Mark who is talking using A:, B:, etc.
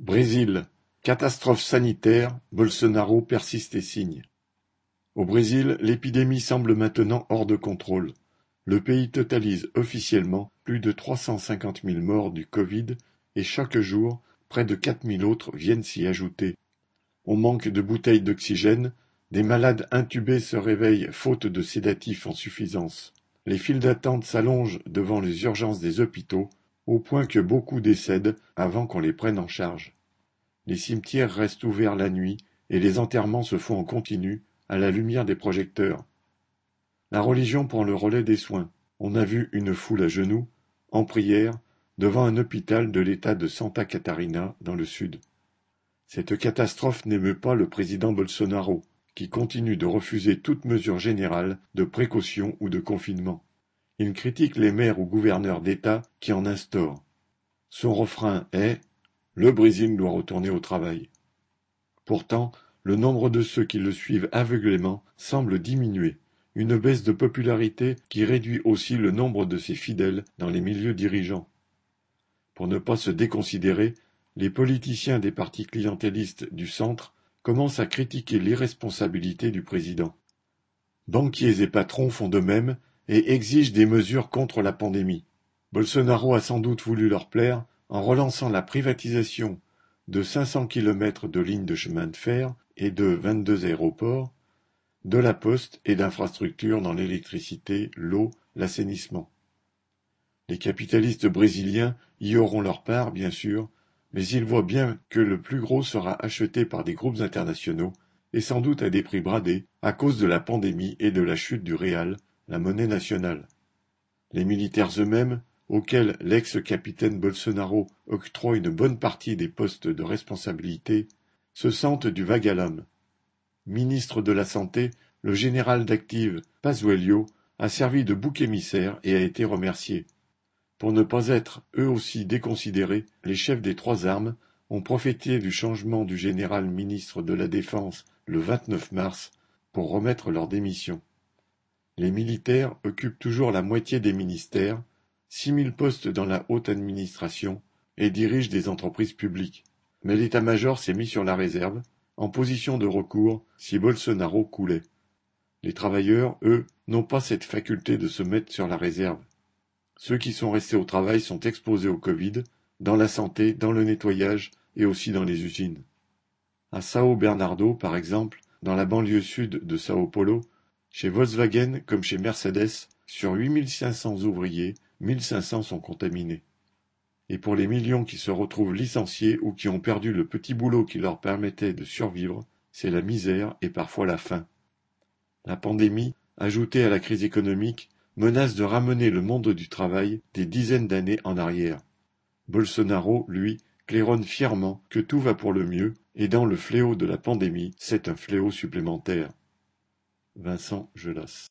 A: Brésil: catastrophe sanitaire, Bolsonaro persiste et signe. Au Brésil, l'épidémie semble maintenant hors de contrôle. Le pays totalise officiellement plus de 350 000 morts du Covid et chaque jour, près de 4 000 autres viennent s'y ajouter. On manque de bouteilles d'oxygène, des malades intubés se réveillent faute de sédatifs en suffisance. Les files d'attente s'allongent devant les urgences des hôpitaux au point que beaucoup décèdent avant qu'on les prenne en charge. Les cimetières restent ouverts la nuit et les enterrements se font en continu, à la lumière des projecteurs. La religion prend le relais des soins. On a vu une foule à genoux, en prière, devant un hôpital de l'état de Santa Catarina, dans le sud. Cette catastrophe n'émeut pas le président Bolsonaro, qui continue de refuser toute mesure générale de précaution ou de confinement. Il critique les maires ou gouverneurs d'État qui en instaurent. Son refrain est Le Brésil doit retourner au travail. Pourtant, le nombre de ceux qui le suivent aveuglément semble diminuer, une baisse de popularité qui réduit aussi le nombre de ses fidèles dans les milieux dirigeants. Pour ne pas se déconsidérer, les politiciens des partis clientélistes du centre commencent à critiquer l'irresponsabilité du président. Banquiers et patrons font de même et exige des mesures contre la pandémie. Bolsonaro a sans doute voulu leur plaire en relançant la privatisation de 500 km de lignes de chemin de fer et de 22 aéroports, de la poste et d'infrastructures dans l'électricité, l'eau, l'assainissement. Les capitalistes brésiliens y auront leur part, bien sûr, mais ils voient bien que le plus gros sera acheté par des groupes internationaux et sans doute à des prix bradés à cause de la pandémie et de la chute du réal la monnaie nationale. Les militaires eux-mêmes, auxquels l'ex-capitaine Bolsonaro octroie une bonne partie des postes de responsabilité, se sentent du vague à. Ministre de la Santé, le général d'active Pazuello a servi de bouc émissaire et a été remercié. Pour ne pas être eux aussi déconsidérés, les chefs des trois armes ont profité du changement du général ministre de la Défense le 29 mars pour remettre leur démission. Les militaires occupent toujours la moitié des ministères, six mille postes dans la haute administration, et dirigent des entreprises publiques. Mais l'état-major s'est mis sur la réserve, en position de recours si Bolsonaro coulait. Les travailleurs, eux, n'ont pas cette faculté de se mettre sur la réserve. Ceux qui sont restés au travail sont exposés au Covid, dans la santé, dans le nettoyage et aussi dans les usines. À Sao Bernardo, par exemple, dans la banlieue sud de Sao Paulo, chez Volkswagen comme chez Mercedes, sur 8500 ouvriers, 1500 sont contaminés. Et pour les millions qui se retrouvent licenciés ou qui ont perdu le petit boulot qui leur permettait de survivre, c'est la misère et parfois la faim. La pandémie, ajoutée à la crise économique, menace de ramener le monde du travail des dizaines d'années en arrière. Bolsonaro, lui, claironne fièrement que tout va pour le mieux, et dans le fléau de la pandémie, c'est un fléau supplémentaire. Vincent Gelas